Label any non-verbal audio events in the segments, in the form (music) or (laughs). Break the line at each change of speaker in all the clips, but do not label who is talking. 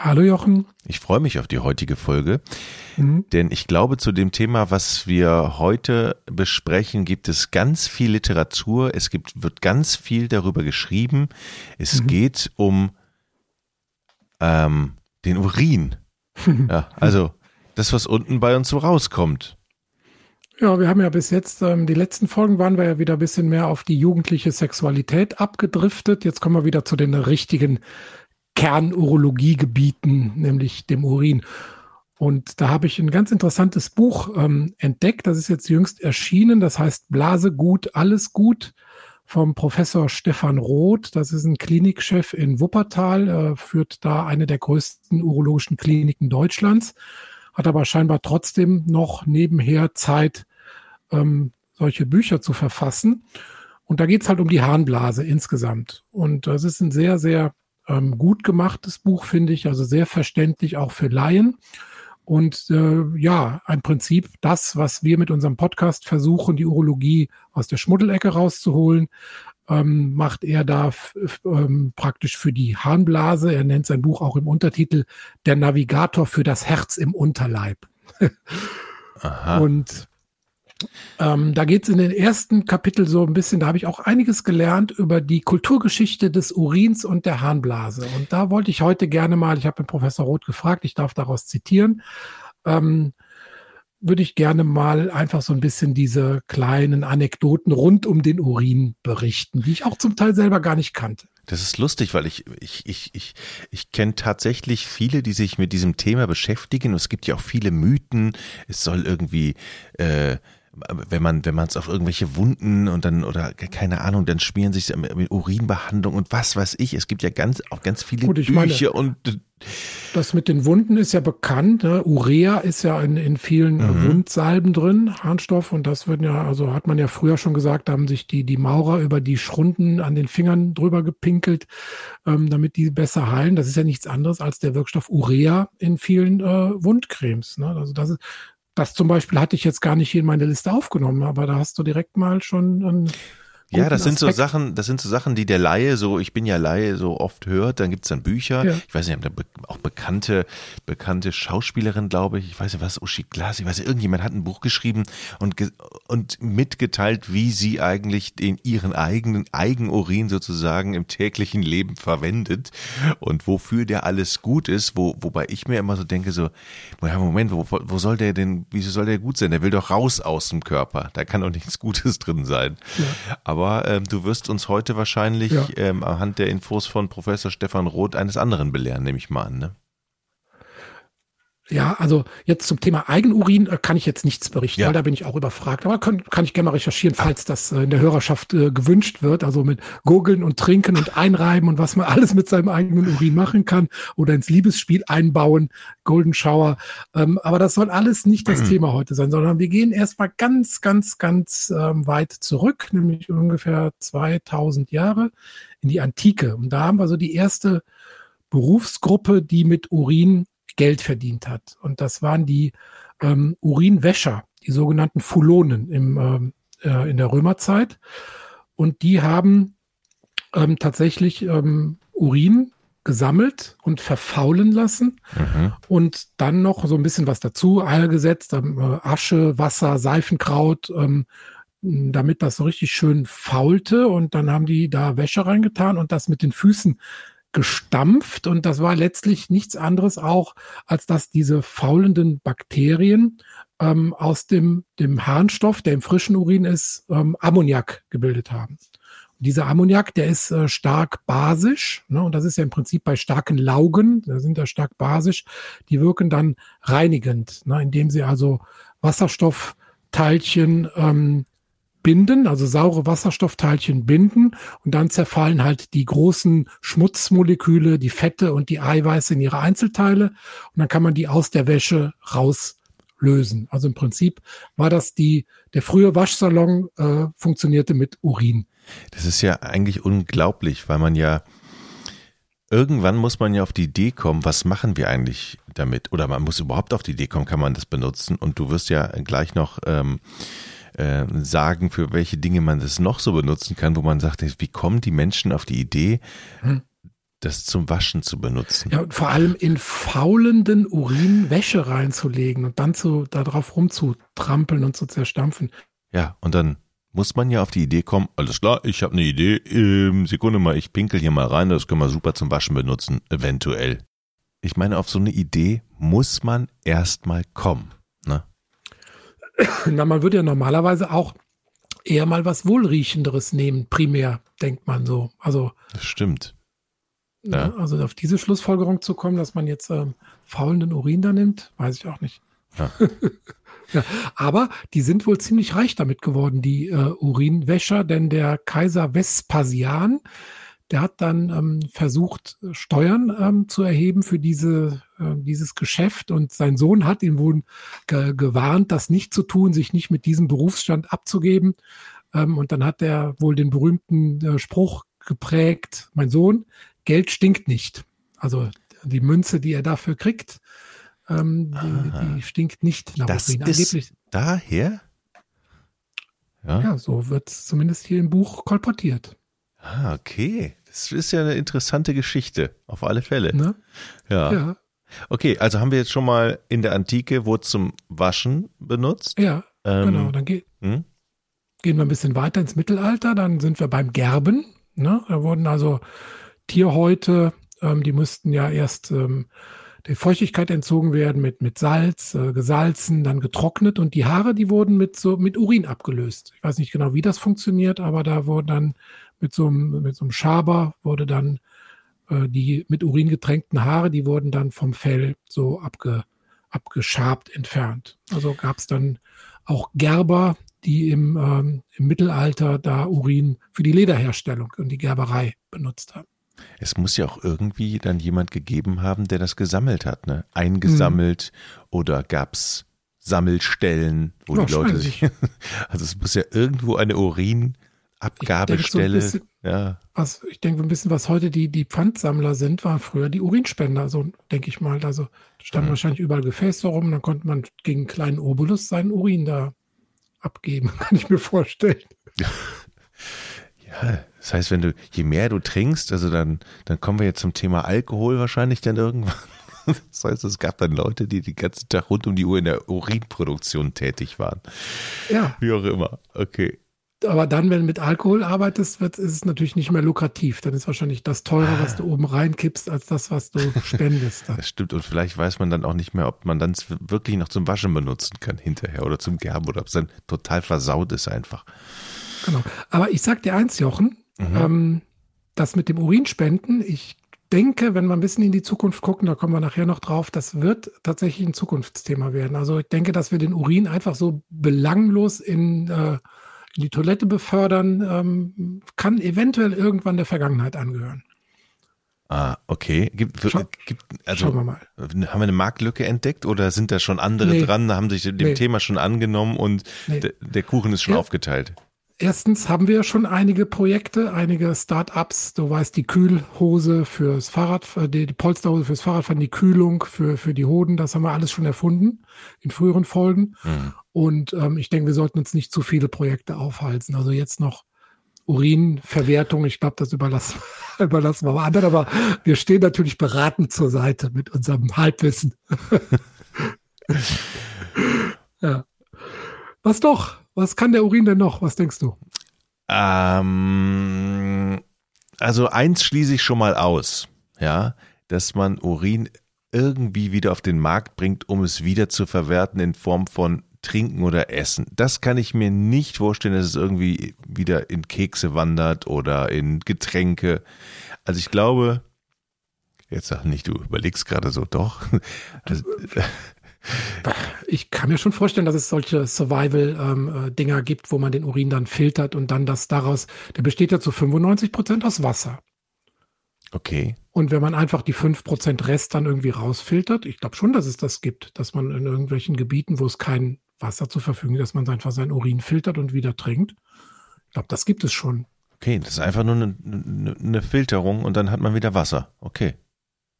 Hallo Jochen.
Ich freue mich auf die heutige Folge, mhm. denn ich glaube, zu dem Thema, was wir heute besprechen, gibt es ganz viel Literatur. Es gibt, wird ganz viel darüber geschrieben. Es mhm. geht um ähm, den Urin. (laughs) ja, also das, was unten bei uns so rauskommt.
Ja, wir haben ja bis jetzt, ähm, die letzten Folgen waren wir ja wieder ein bisschen mehr auf die jugendliche Sexualität abgedriftet. Jetzt kommen wir wieder zu den richtigen Kernurologiegebieten, nämlich dem Urin. Und da habe ich ein ganz interessantes Buch ähm, entdeckt. Das ist jetzt jüngst erschienen. Das heißt Blase gut, alles gut vom Professor Stefan Roth. Das ist ein Klinikchef in Wuppertal, äh, führt da eine der größten urologischen Kliniken Deutschlands, hat aber scheinbar trotzdem noch nebenher Zeit, ähm, solche Bücher zu verfassen. Und da geht es halt um die Harnblase insgesamt. Und das ist ein sehr, sehr ähm, gut gemachtes Buch, finde ich, also sehr verständlich auch für Laien. Und äh, ja, ein Prinzip das, was wir mit unserem Podcast versuchen, die Urologie aus der Schmuddelecke rauszuholen, ähm, macht er da ähm, praktisch für die Harnblase. Er nennt sein Buch auch im Untertitel Der Navigator für das Herz im Unterleib. (laughs) Aha. Und ähm, da geht es in den ersten Kapitel so ein bisschen, da habe ich auch einiges gelernt über die Kulturgeschichte des Urins und der Harnblase. Und da wollte ich heute gerne mal, ich habe den Professor Roth gefragt, ich darf daraus zitieren, ähm, würde ich gerne mal einfach so ein bisschen diese kleinen Anekdoten rund um den Urin berichten, die ich auch zum Teil selber gar nicht kannte.
Das ist lustig, weil ich, ich, ich, ich, ich kenne tatsächlich viele, die sich mit diesem Thema beschäftigen. Es gibt ja auch viele Mythen. Es soll irgendwie äh, wenn man wenn man es auf irgendwelche Wunden und dann oder keine Ahnung, dann schmieren sich mit Urinbehandlung und was weiß ich. Es gibt ja ganz auch ganz viele Gut, Bücher meine, und
das mit den Wunden ist ja bekannt. Ne? Urea ist ja in, in vielen mhm. Wundsalben drin, Harnstoff. Und das wird ja, also hat man ja früher schon gesagt, da haben sich die, die Maurer über die Schrunden an den Fingern drüber gepinkelt, ähm, damit die besser heilen. Das ist ja nichts anderes als der Wirkstoff Urea in vielen äh, Wundcremes. Ne? Also das ist, das zum Beispiel hatte ich jetzt gar nicht hier in meine Liste aufgenommen, aber da hast du direkt mal schon ein
ja, das sind Aspekt. so Sachen, das sind so Sachen, die der Laie, so ich bin ja Laie, so oft hört. Dann gibt's dann Bücher. Ja. Ich weiß nicht, auch bekannte, bekannte Schauspielerin, glaube ich. Ich weiß nicht was, Uschi Glas, ich weiß nicht, irgendjemand hat ein Buch geschrieben und, und mitgeteilt, wie sie eigentlich den ihren eigenen Eigenurin sozusagen im täglichen Leben verwendet und wofür der alles gut ist, wo, wobei ich mir immer so denke, so, Moment, wo, wo soll der denn, wieso soll der gut sein? Der will doch raus aus dem Körper. Da kann doch nichts Gutes drin sein. Ja. Aber aber ähm, du wirst uns heute wahrscheinlich ja. ähm, anhand der Infos von Professor Stefan Roth eines anderen belehren, nehme ich mal an. Ne?
Ja, also jetzt zum Thema Eigenurin äh, kann ich jetzt nichts berichten, ja. weil da bin ich auch überfragt. Aber kann, kann ich gerne mal recherchieren, falls das äh, in der Hörerschaft äh, gewünscht wird. Also mit Gurgeln und Trinken und Einreiben und was man (laughs) alles mit seinem eigenen Urin machen kann oder ins Liebesspiel einbauen, Golden Shower. Ähm, aber das soll alles nicht das mhm. Thema heute sein, sondern wir gehen erstmal ganz, ganz, ganz ähm, weit zurück, nämlich ungefähr 2000 Jahre in die Antike. Und da haben wir so die erste Berufsgruppe, die mit Urin Geld verdient hat. Und das waren die ähm, Urinwäscher, die sogenannten Fulonen im, ähm, äh, in der Römerzeit. Und die haben ähm, tatsächlich ähm, Urin gesammelt und verfaulen lassen mhm. und dann noch so ein bisschen was dazu eingesetzt, äh, Asche, Wasser, Seifenkraut, ähm, damit das so richtig schön faulte und dann haben die da Wäsche reingetan und das mit den Füßen gestampft und das war letztlich nichts anderes auch, als dass diese faulenden Bakterien ähm, aus dem, dem Harnstoff, der im frischen Urin ist, ähm, Ammoniak gebildet haben. Und dieser Ammoniak, der ist äh, stark basisch, ne, und das ist ja im Prinzip bei starken Laugen, da sind ja stark basisch, die wirken dann reinigend, ne, indem sie also Wasserstoffteilchen ähm, binden, also saure Wasserstoffteilchen binden und dann zerfallen halt die großen Schmutzmoleküle, die Fette und die Eiweiße in ihre Einzelteile und dann kann man die aus der Wäsche raus lösen. Also im Prinzip war das die, der frühe Waschsalon äh, funktionierte mit Urin.
Das ist ja eigentlich unglaublich, weil man ja irgendwann muss man ja auf die Idee kommen, was machen wir eigentlich damit? Oder man muss überhaupt auf die Idee kommen, kann man das benutzen? Und du wirst ja gleich noch ähm, äh, sagen, für welche Dinge man das noch so benutzen kann, wo man sagt, wie kommen die Menschen auf die Idee, hm. das zum Waschen zu benutzen?
Ja, und vor allem in faulenden Urin Wäsche reinzulegen und dann zu, darauf rumzutrampeln und zu zerstampfen.
Ja, und dann muss man ja auf die Idee kommen, alles klar, ich habe eine Idee, ähm, Sekunde mal, ich pinkel hier mal rein, das können wir super zum Waschen benutzen, eventuell. Ich meine, auf so eine Idee muss man erstmal kommen. Ne? (coughs)
Na, man würde ja normalerweise auch eher mal was Wohlriechenderes nehmen, primär, denkt man so. Also.
Das stimmt.
Ja. Also auf diese Schlussfolgerung zu kommen, dass man jetzt ähm, faulenden Urin da nimmt, weiß ich auch nicht. Ja. (laughs) Ja, aber die sind wohl ziemlich reich damit geworden, die äh, Urinwäscher, denn der Kaiser Vespasian, der hat dann ähm, versucht, Steuern ähm, zu erheben für diese, äh, dieses Geschäft und sein Sohn hat ihn wohl ge gewarnt, das nicht zu tun, sich nicht mit diesem Berufsstand abzugeben. Ähm, und dann hat er wohl den berühmten äh, Spruch geprägt, mein Sohn, Geld stinkt nicht. Also die Münze, die er dafür kriegt, ähm, die, die, stinkt nicht
nach das Urin. Ist daher?
Ja, ja so wird es zumindest hier im Buch kolportiert.
Ah, okay. Das ist ja eine interessante Geschichte, auf alle Fälle.
Ne?
Ja. ja. Okay, also haben wir jetzt schon mal in der Antike wurde zum Waschen benutzt.
Ja, ähm, genau. Dann ge hm? gehen wir ein bisschen weiter ins Mittelalter. Dann sind wir beim Gerben. Ne? Da wurden also Tierhäute, ähm, die mussten ja erst ähm, der Feuchtigkeit entzogen werden mit, mit Salz, äh, gesalzen, dann getrocknet und die Haare, die wurden mit so mit Urin abgelöst. Ich weiß nicht genau, wie das funktioniert, aber da wurden dann mit so einem, mit so einem Schaber wurde dann äh, die mit Urin getränkten Haare, die wurden dann vom Fell so abge, abgeschabt entfernt. Also gab es dann auch Gerber, die im, ähm, im Mittelalter da Urin für die Lederherstellung und die Gerberei benutzt haben.
Es muss ja auch irgendwie dann jemand gegeben haben, der das gesammelt hat, ne? Eingesammelt mhm. oder gab's Sammelstellen, wo die Leute sich. (laughs) Also es muss ja irgendwo eine Urinabgabestelle. So ja.
Was, ich denke ein bisschen, was heute die, die Pfandsammler sind, waren früher die Urinspender, so denke ich mal. Also standen mhm. wahrscheinlich überall Gefäße rum, dann konnte man gegen einen kleinen Obolus seinen Urin da abgeben, (laughs) kann ich mir vorstellen. (laughs)
Ja, das heißt, wenn du, je mehr du trinkst, also dann, dann kommen wir jetzt zum Thema Alkohol wahrscheinlich dann irgendwann. (laughs) Das heißt, es gab dann Leute, die den ganzen Tag rund um die Uhr in der Urinproduktion tätig waren.
Ja.
Wie auch immer. Okay.
Aber dann, wenn du mit Alkohol arbeitest, wird, ist es natürlich nicht mehr lukrativ. Dann ist wahrscheinlich das teurer, was du oben reinkippst, als das, was du (laughs) spendest.
Das stimmt. Und vielleicht weiß man dann auch nicht mehr, ob man dann wirklich noch zum Waschen benutzen kann hinterher oder zum Gerben oder ob es dann total versaut ist einfach.
Genau. Aber ich sag dir eins, Jochen, mhm. ähm, das mit dem Urinspenden, ich denke, wenn wir ein bisschen in die Zukunft gucken, da kommen wir nachher noch drauf, das wird tatsächlich ein Zukunftsthema werden. Also ich denke, dass wir den Urin einfach so belanglos in, äh, in die Toilette befördern, ähm, kann eventuell irgendwann der Vergangenheit angehören.
Ah, okay. Gibt, Schau, gibt, also,
schauen wir mal.
Haben wir eine Marktlücke entdeckt oder sind da schon andere nee. dran, haben sich dem nee. Thema schon angenommen und nee. der Kuchen ist schon ja. aufgeteilt?
Erstens haben wir schon einige Projekte, einige Start-ups. Du weißt, die Kühlhose fürs Fahrrad, äh, die, die Polsterhose fürs Fahrradfahren, die Kühlung für, für die Hoden, das haben wir alles schon erfunden in früheren Folgen. Mhm. Und ähm, ich denke, wir sollten uns nicht zu viele Projekte aufhalten. Also jetzt noch Urinverwertung, ich glaube, das überlassen, (laughs) überlassen wir mal anderen, aber wir stehen natürlich beratend zur Seite mit unserem Halbwissen. (laughs) ja. Was doch? Was kann der Urin denn noch? Was denkst du?
Ähm, also eins schließe ich schon mal aus, ja, dass man Urin irgendwie wieder auf den Markt bringt, um es wieder zu verwerten in Form von Trinken oder Essen. Das kann ich mir nicht vorstellen, dass es irgendwie wieder in Kekse wandert oder in Getränke. Also ich glaube, jetzt sag nicht, du überlegst gerade so, doch. Also, (laughs)
ich kann mir schon vorstellen, dass es solche Survival-Dinger ähm, äh, gibt, wo man den Urin dann filtert und dann das daraus, der besteht ja zu 95 Prozent aus Wasser.
Okay.
Und wenn man einfach die 5% Rest dann irgendwie rausfiltert, ich glaube schon, dass es das gibt, dass man in irgendwelchen Gebieten, wo es kein Wasser zur Verfügung ist, dass man einfach sein Urin filtert und wieder trinkt. Ich glaube, das gibt es schon.
Okay, das ist einfach nur eine, eine Filterung und dann hat man wieder Wasser. Okay.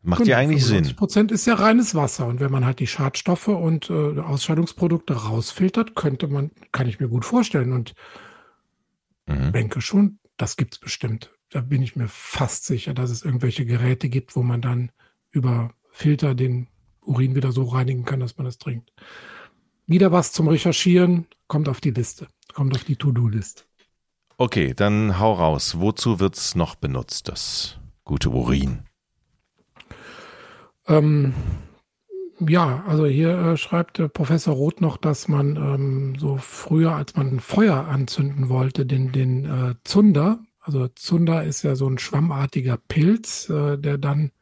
Macht ja eigentlich Sinn.
Prozent ist ja reines Wasser und wenn man halt die Schadstoffe und äh, Ausscheidungsprodukte rausfiltert, könnte man, kann ich mir gut vorstellen und mhm. denke schon, das gibt es bestimmt. Da bin ich mir fast sicher, dass es irgendwelche Geräte gibt, wo man dann über Filter den Urin wieder so reinigen kann, dass man es trinkt. Wieder was zum Recherchieren, kommt auf die Liste, kommt auf die To-Do-List.
Okay, dann hau raus. Wozu wird es noch benutzt, das gute Urin?
Ähm, ja, also hier äh, schreibt äh, Professor Roth noch, dass man ähm, so früher, als man ein Feuer anzünden wollte, den, den äh, Zunder, also Zunder ist ja so ein schwammartiger Pilz, äh, der dann,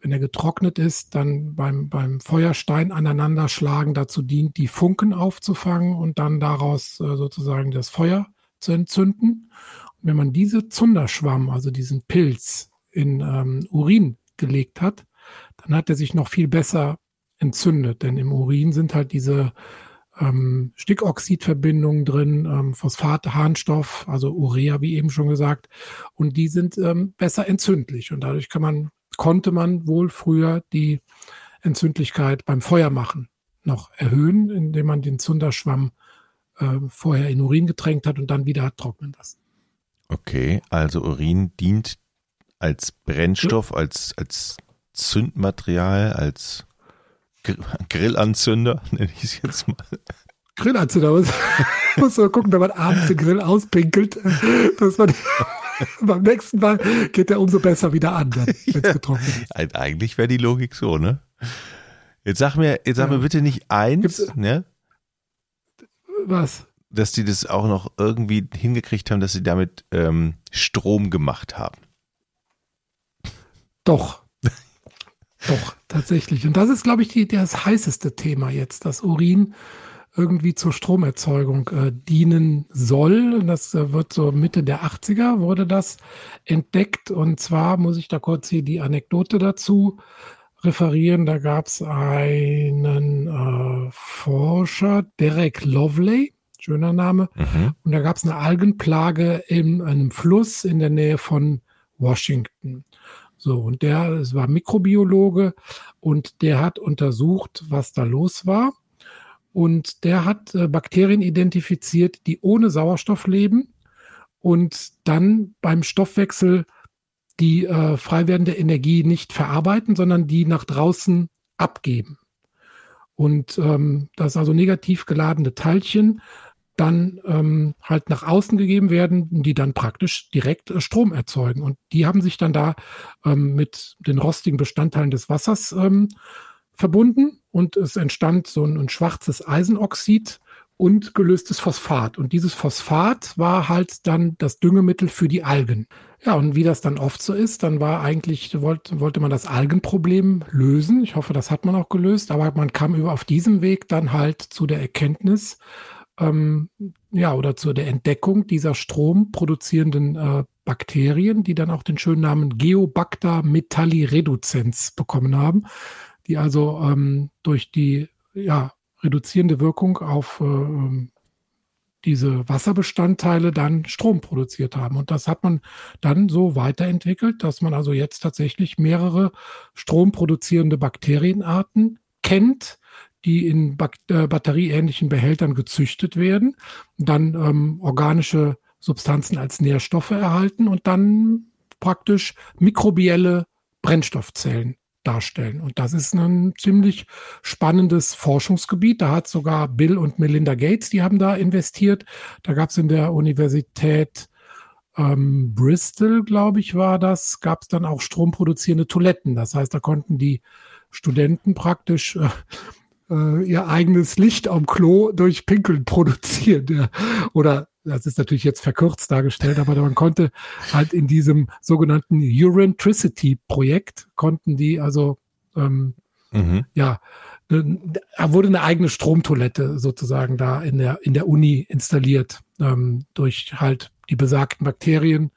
wenn er getrocknet ist, dann beim, beim Feuerstein aneinanderschlagen dazu dient, die Funken aufzufangen und dann daraus äh, sozusagen das Feuer zu entzünden. Und wenn man diese Zunderschwamm, also diesen Pilz, in ähm, Urin gelegt hat, dann hat er sich noch viel besser entzündet. Denn im Urin sind halt diese ähm, Stickoxidverbindungen drin, ähm, Phosphat, Harnstoff, also Urea, wie eben schon gesagt, und die sind ähm, besser entzündlich. Und dadurch kann man, konnte man wohl früher die Entzündlichkeit beim Feuer machen noch erhöhen, indem man den Zunderschwamm äh, vorher in Urin getränkt hat und dann wieder hat trocknen lassen.
Okay, also Urin dient als Brennstoff, als, als Zündmaterial, als Grillanzünder, (laughs) nenne ich es jetzt mal.
Grillanzünder, muss, (laughs) muss man gucken, wenn man abends den Grill auspinkelt, dass man (laughs) beim nächsten Mal geht der umso besser wieder an, wenn es ja. getrocknet
ist. Eigentlich wäre die Logik so, ne? Jetzt sag mir, jetzt sag ja. mir bitte nicht eins, Gibt's, ne?
Was?
Dass die das auch noch irgendwie hingekriegt haben, dass sie damit ähm, Strom gemacht haben.
Doch. Doch, tatsächlich. Und das ist, glaube ich, die, das heißeste Thema jetzt, dass Urin irgendwie zur Stromerzeugung äh, dienen soll. Und das äh, wird so Mitte der 80er wurde das entdeckt. Und zwar muss ich da kurz hier die Anekdote dazu referieren. Da gab es einen äh, Forscher, Derek Lovely, schöner Name. Mhm. Und da gab es eine Algenplage in einem Fluss in der Nähe von Washington. So, und der, es war Mikrobiologe und der hat untersucht, was da los war. Und der hat äh, Bakterien identifiziert, die ohne Sauerstoff leben und dann beim Stoffwechsel die äh, frei werdende Energie nicht verarbeiten, sondern die nach draußen abgeben. Und ähm, das also negativ geladene Teilchen dann ähm, halt nach außen gegeben werden, die dann praktisch direkt äh, Strom erzeugen. Und die haben sich dann da ähm, mit den rostigen Bestandteilen des Wassers ähm, verbunden und es entstand so ein, ein schwarzes Eisenoxid und gelöstes Phosphat. Und dieses Phosphat war halt dann das Düngemittel für die Algen. Ja, und wie das dann oft so ist, dann war eigentlich, wollte, wollte man das Algenproblem lösen. Ich hoffe, das hat man auch gelöst, aber man kam über auf diesem Weg dann halt zu der Erkenntnis, ähm, ja, oder zu der Entdeckung dieser stromproduzierenden äh, Bakterien, die dann auch den schönen Namen Geobacter metallireducens bekommen haben, die also ähm, durch die ja, reduzierende Wirkung auf äh, ähm, diese Wasserbestandteile dann Strom produziert haben. Und das hat man dann so weiterentwickelt, dass man also jetzt tatsächlich mehrere stromproduzierende Bakterienarten kennt, die in äh, batterieähnlichen Behältern gezüchtet werden, dann ähm, organische Substanzen als Nährstoffe erhalten und dann praktisch mikrobielle Brennstoffzellen darstellen. Und das ist ein ziemlich spannendes Forschungsgebiet. Da hat sogar Bill und Melinda Gates, die haben da investiert. Da gab es in der Universität ähm, Bristol, glaube ich, war das, gab es dann auch stromproduzierende Toiletten. Das heißt, da konnten die Studenten praktisch äh, äh, ihr eigenes Licht am Klo durch Pinkeln produzieren. Ja. Oder das ist natürlich jetzt verkürzt dargestellt, aber man konnte halt in diesem sogenannten Urantricity-Projekt konnten die also ähm, mhm. ja da wurde eine eigene Stromtoilette sozusagen da in der in der Uni installiert ähm, durch halt die besagten Bakterien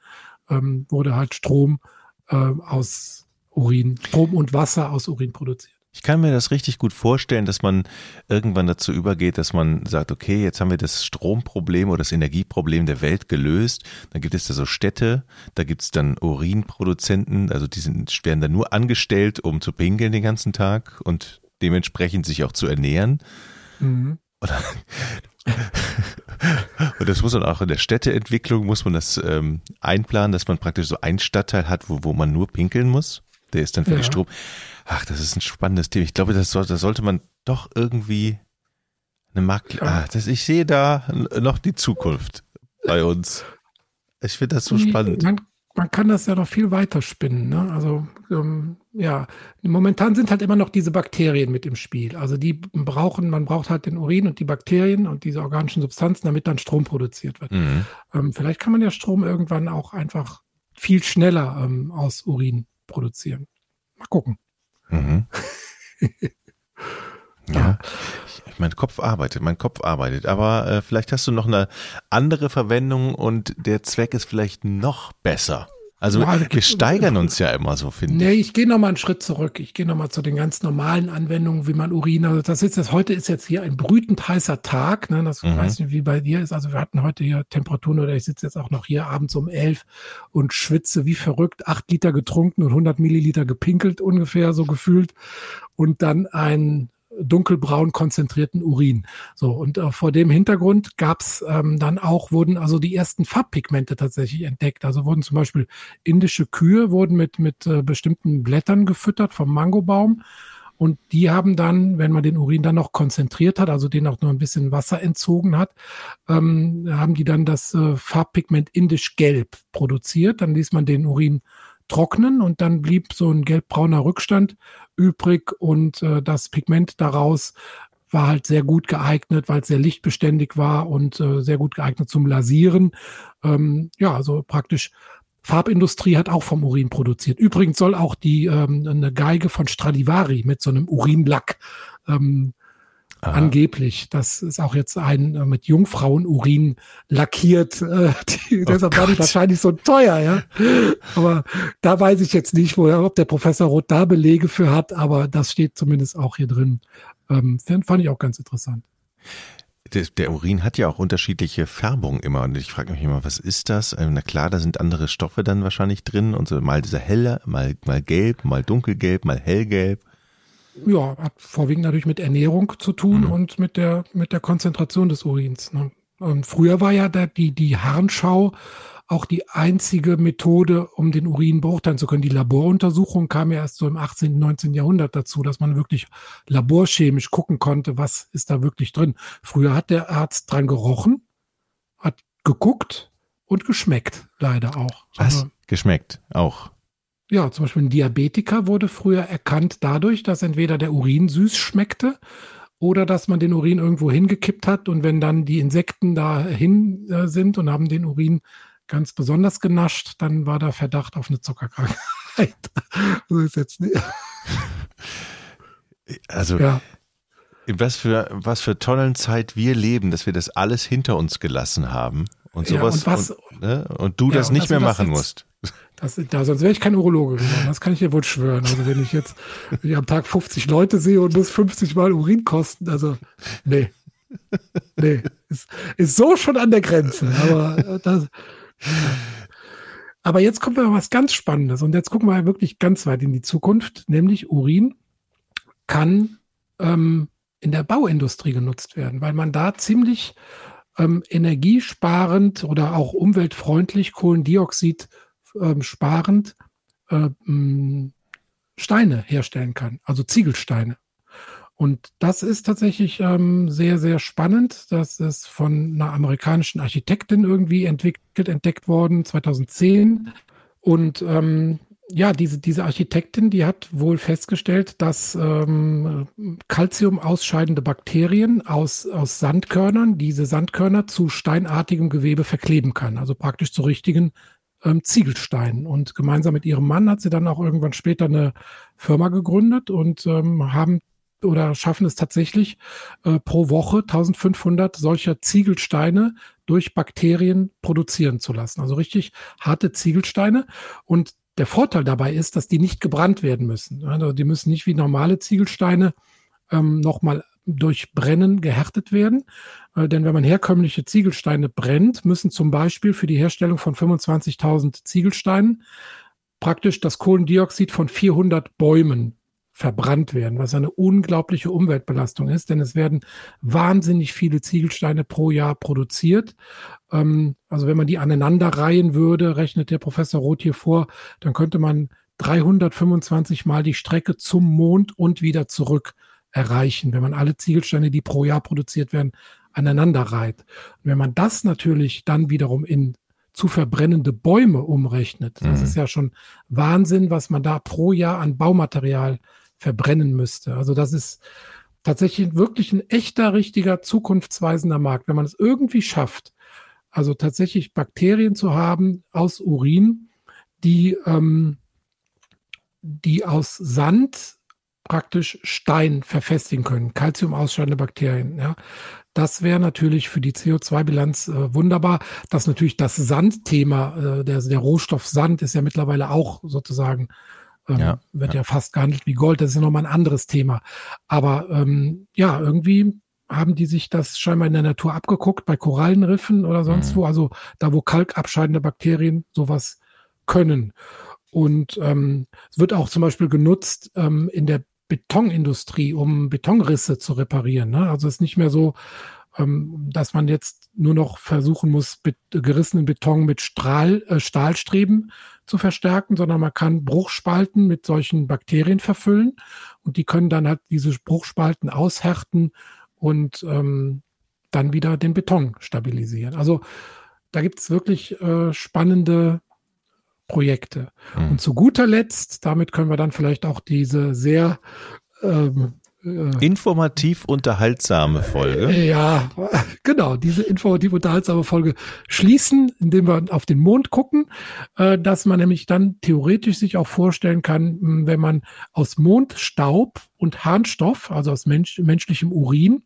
ähm, wurde halt Strom äh, aus Urin, Strom und Wasser aus Urin produziert.
Ich kann mir das richtig gut vorstellen, dass man irgendwann dazu übergeht, dass man sagt, okay, jetzt haben wir das Stromproblem oder das Energieproblem der Welt gelöst. Dann gibt es da so Städte, da gibt es dann Urinproduzenten, also die sind, werden dann nur angestellt, um zu pinkeln den ganzen Tag und dementsprechend sich auch zu ernähren. Mhm. (laughs) Und das muss man auch in der Städteentwicklung, muss man das ähm, einplanen, dass man praktisch so einen Stadtteil hat, wo, wo man nur pinkeln muss. Der ist dann für ja. die Strom. Ach, das ist ein spannendes Thema. Ich glaube, das, soll, das sollte man doch irgendwie eine Marke. Ah, das, ich sehe da noch die Zukunft bei uns. Ich finde das so spannend.
Man, man, kann das ja noch viel weiter spinnen. Ne? Also ähm, ja, momentan sind halt immer noch diese Bakterien mit im Spiel. Also die brauchen, man braucht halt den Urin und die Bakterien und diese organischen Substanzen, damit dann Strom produziert wird. Mhm. Ähm, vielleicht kann man ja Strom irgendwann auch einfach viel schneller ähm, aus Urin produzieren. Mal gucken. Mhm. (laughs)
ja. Mein Kopf arbeitet, mein Kopf arbeitet. Aber äh, vielleicht hast du noch eine andere Verwendung und der Zweck ist vielleicht noch besser. Also ja, wir steigern uns ja immer so, finde
nee, ich. Nee, ich gehe nochmal einen Schritt zurück. Ich gehe nochmal zu den ganz normalen Anwendungen, wie man Urin, also das ist jetzt, heute ist jetzt hier ein brütend heißer Tag, ne, das mhm. weiß nicht, wie bei dir ist. Also wir hatten heute hier Temperaturen oder ich sitze jetzt auch noch hier abends um elf und schwitze wie verrückt, acht Liter getrunken und 100 Milliliter gepinkelt ungefähr, so gefühlt. Und dann ein dunkelbraun konzentrierten Urin. So, und äh, vor dem Hintergrund gab es ähm, dann auch, wurden also die ersten Farbpigmente tatsächlich entdeckt. Also wurden zum Beispiel indische Kühe wurden mit, mit äh, bestimmten Blättern gefüttert vom Mangobaum. Und die haben dann, wenn man den Urin dann noch konzentriert hat, also den auch nur ein bisschen Wasser entzogen hat, ähm, haben die dann das äh, Farbpigment indisch gelb produziert. Dann ließ man den Urin trocknen und dann blieb so ein gelbbrauner Rückstand übrig und äh, das Pigment daraus war halt sehr gut geeignet, weil es sehr lichtbeständig war und äh, sehr gut geeignet zum Lasieren. Ähm, ja, also praktisch Farbindustrie hat auch vom Urin produziert. Übrigens soll auch die ähm, eine Geige von Stradivari mit so einem Urinlack ähm, Aha. Angeblich. Das ist auch jetzt ein äh, mit Jungfrauenurin lackiert. Äh, (laughs) die, oh deshalb war die wahrscheinlich so teuer, ja. Aber da weiß ich jetzt nicht, woher, ob der Professor Roth da Belege für hat, aber das steht zumindest auch hier drin. Ähm, fand ich auch ganz interessant.
Der Urin hat ja auch unterschiedliche Färbungen immer. Und ich frage mich immer, was ist das? Ähm, na klar, da sind andere Stoffe dann wahrscheinlich drin. Und so mal dieser helle, mal, mal gelb, mal dunkelgelb, mal hellgelb
ja, hat vorwiegend natürlich mit Ernährung zu tun mhm. und mit der, mit der Konzentration des Urins. Ne? Und früher war ja die, die Harnschau auch die einzige Methode, um den Urin beurteilen zu können. Die Laboruntersuchung kam ja erst so im 18., 19. Jahrhundert dazu, dass man wirklich laborchemisch gucken konnte, was ist da wirklich drin. Früher hat der Arzt dran gerochen, hat geguckt und geschmeckt, leider auch.
Was? Also, geschmeckt auch.
Ja, zum Beispiel ein Diabetiker wurde früher erkannt dadurch, dass entweder der Urin süß schmeckte oder dass man den Urin irgendwo hingekippt hat und wenn dann die Insekten dahin äh, sind und haben den Urin ganz besonders genascht, dann war da Verdacht auf eine Zuckerkrankheit. (laughs) so ist
jetzt nicht. (laughs) Also ja. was für was für tollen Zeit wir leben, dass wir das alles hinter uns gelassen haben und sowas ja, und, was, und, ne? und, du ja, das nicht mehr machen musst.
Das, da, sonst wäre ich kein Urologe geworden. Das kann ich dir wohl schwören. Also wenn ich jetzt wenn ich am Tag 50 Leute sehe und muss 50 Mal Urin kosten, also nee. Nee. Ist, ist so schon an der Grenze. Aber äh, das, aber jetzt kommt mal was ganz Spannendes und jetzt gucken wir wirklich ganz weit in die Zukunft, nämlich Urin kann ähm, in der Bauindustrie genutzt werden, weil man da ziemlich ähm, energiesparend oder auch umweltfreundlich Kohlendioxid ähm, sparend äh, Steine herstellen kann, also Ziegelsteine. Und das ist tatsächlich ähm, sehr, sehr spannend. Das ist von einer amerikanischen Architektin irgendwie entwickelt, entdeckt worden, 2010. Und ähm, ja, diese, diese Architektin, die hat wohl festgestellt, dass ähm, Calcium ausscheidende Bakterien aus, aus Sandkörnern diese Sandkörner zu steinartigem Gewebe verkleben kann, also praktisch zu richtigen ähm, Ziegelsteinen. Und gemeinsam mit ihrem Mann hat sie dann auch irgendwann später eine Firma gegründet und ähm, haben oder schaffen es tatsächlich äh, pro Woche 1500 solcher Ziegelsteine durch Bakterien produzieren zu lassen. Also richtig harte Ziegelsteine. Und der Vorteil dabei ist, dass die nicht gebrannt werden müssen. Also die müssen nicht wie normale Ziegelsteine ähm, nochmal durch Brennen gehärtet werden. Äh, denn wenn man herkömmliche Ziegelsteine brennt, müssen zum Beispiel für die Herstellung von 25.000 Ziegelsteinen praktisch das Kohlendioxid von 400 Bäumen verbrannt werden, was eine unglaubliche Umweltbelastung ist, denn es werden wahnsinnig viele Ziegelsteine pro Jahr produziert. Ähm, also wenn man die aneinander reihen würde, rechnet der Professor Roth hier vor, dann könnte man 325 Mal die Strecke zum Mond und wieder zurück erreichen, wenn man alle Ziegelsteine, die pro Jahr produziert werden, aneinander reiht. Und wenn man das natürlich dann wiederum in zu verbrennende Bäume umrechnet, mhm. das ist ja schon Wahnsinn, was man da pro Jahr an Baumaterial verbrennen müsste. Also das ist tatsächlich wirklich ein echter, richtiger, zukunftsweisender Markt. Wenn man es irgendwie schafft, also tatsächlich Bakterien zu haben aus Urin, die, ähm, die aus Sand praktisch Stein verfestigen können, Calcium ausscheidende Bakterien. Ja. Das wäre natürlich für die CO2-Bilanz äh, wunderbar. Das natürlich das Sandthema, äh, der, der Rohstoff Sand ist ja mittlerweile auch sozusagen ähm, ja, wird ja. ja. fast gehandelt wie Gold. Das ist ja nochmal ein anderes Thema. Aber ähm, ja, irgendwie haben die sich das scheinbar in der Natur abgeguckt, bei Korallenriffen oder sonst mhm. wo, also da, wo kalkabscheidende Bakterien sowas können. Und ähm, es wird auch zum Beispiel genutzt ähm, in der Betonindustrie, um Betonrisse zu reparieren. Ne? Also es ist nicht mehr so, ähm, dass man jetzt nur noch versuchen muss, gerissenen Beton mit Strahl, äh, Stahlstreben zu verstärken, sondern man kann Bruchspalten mit solchen Bakterien verfüllen und die können dann halt diese Bruchspalten aushärten und ähm, dann wieder den Beton stabilisieren. Also da gibt es wirklich äh, spannende Projekte. Mhm. Und zu guter Letzt, damit können wir dann vielleicht auch diese sehr ähm,
äh, informativ unterhaltsame Folge.
Ja, (laughs) genau, diese informativ unterhaltsame Folge schließen, indem wir auf den Mond gucken, äh, dass man nämlich dann theoretisch sich auch vorstellen kann, hm, wenn man aus Mondstaub und Harnstoff, also aus Mensch, menschlichem Urin,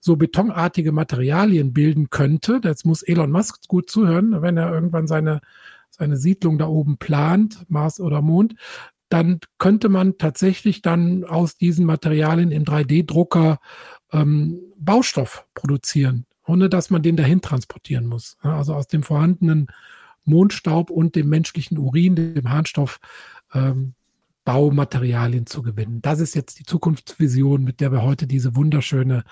so betonartige Materialien bilden könnte. Jetzt muss Elon Musk gut zuhören, wenn er irgendwann seine seine Siedlung da oben plant, Mars oder Mond, dann könnte man tatsächlich dann aus diesen Materialien im 3D-Drucker ähm, Baustoff produzieren, ohne dass man den dahin transportieren muss. Also aus dem vorhandenen Mondstaub und dem menschlichen Urin, dem Harnstoff, ähm, Baumaterialien zu gewinnen. Das ist jetzt die Zukunftsvision, mit der wir heute diese wunderschöne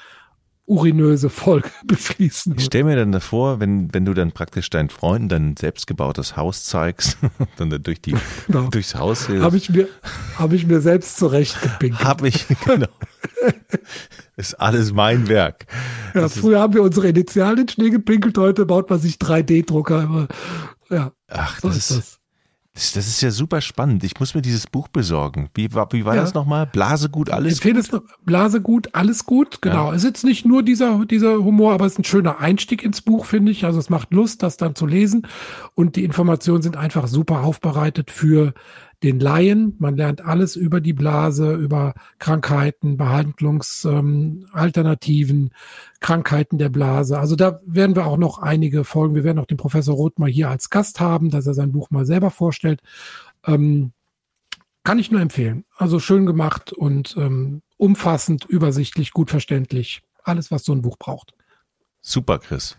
urinöse Folge (laughs) beschließen.
Ich stelle mir dann davor, wenn, wenn du dann praktisch deinen Freunden dein selbstgebautes Haus zeigst, (laughs) dann durch die, genau. durchs Haus
hilfst. Habe ich mir, habe ich mir selbst zurechtgepinkelt.
Habe ich, (laughs) genau. Ist alles mein Werk.
Ja, das früher haben wir unsere Initialen in Schnee gepinkelt, heute baut man sich 3D-Drucker. Ja,
Ach, so das ist das. Das, das, ist ja super spannend. Ich muss mir dieses Buch besorgen. Wie, war, wie war ja. das nochmal? Blasegut, alles
gut? Es Blasegut, alles gut, genau. Ja. Es ist jetzt nicht nur dieser, dieser Humor, aber es ist ein schöner Einstieg ins Buch, finde ich. Also es macht Lust, das dann zu lesen. Und die Informationen sind einfach super aufbereitet für den Laien. Man lernt alles über die Blase, über Krankheiten, Behandlungsalternativen, ähm, Krankheiten der Blase. Also da werden wir auch noch einige Folgen. Wir werden auch den Professor Roth mal hier als Gast haben, dass er sein Buch mal selber vorstellt. Ähm, kann ich nur empfehlen. Also schön gemacht und ähm, umfassend, übersichtlich, gut verständlich. Alles, was so ein Buch braucht.
Super, Chris.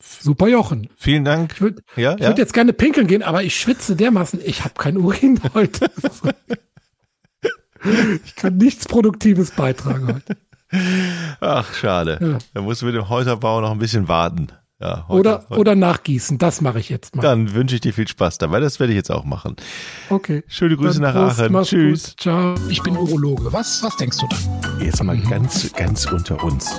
Super Jochen.
Vielen Dank.
Ich würde ja, ja? würd jetzt gerne pinkeln gehen, aber ich schwitze dermaßen. Ich habe kein Urin heute. (laughs) ich kann nichts Produktives beitragen heute.
Ach, schade. Ja. Da muss mit dem Häuserbau noch ein bisschen warten.
Ja, heute, oder, heute. oder nachgießen, das mache ich jetzt mal.
Dann wünsche ich dir viel Spaß dabei, das werde ich jetzt auch machen.
Okay.
Schöne Grüße Dann nach Prost, Aachen. Tschüss. Gut.
Ciao. Ich bin Urologe. Was, was denkst du dann?
Jetzt mal ganz, ganz unter uns.